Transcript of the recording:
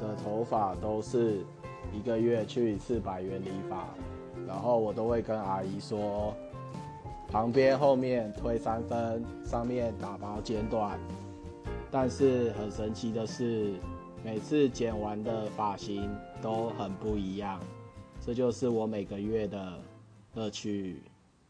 的头发都是一个月去一次百元理发然后我都会跟阿姨说旁边后面推三分上面打薄剪短但是很神奇的是每次剪完的发型都很不一样这就是我每个月的乐趣。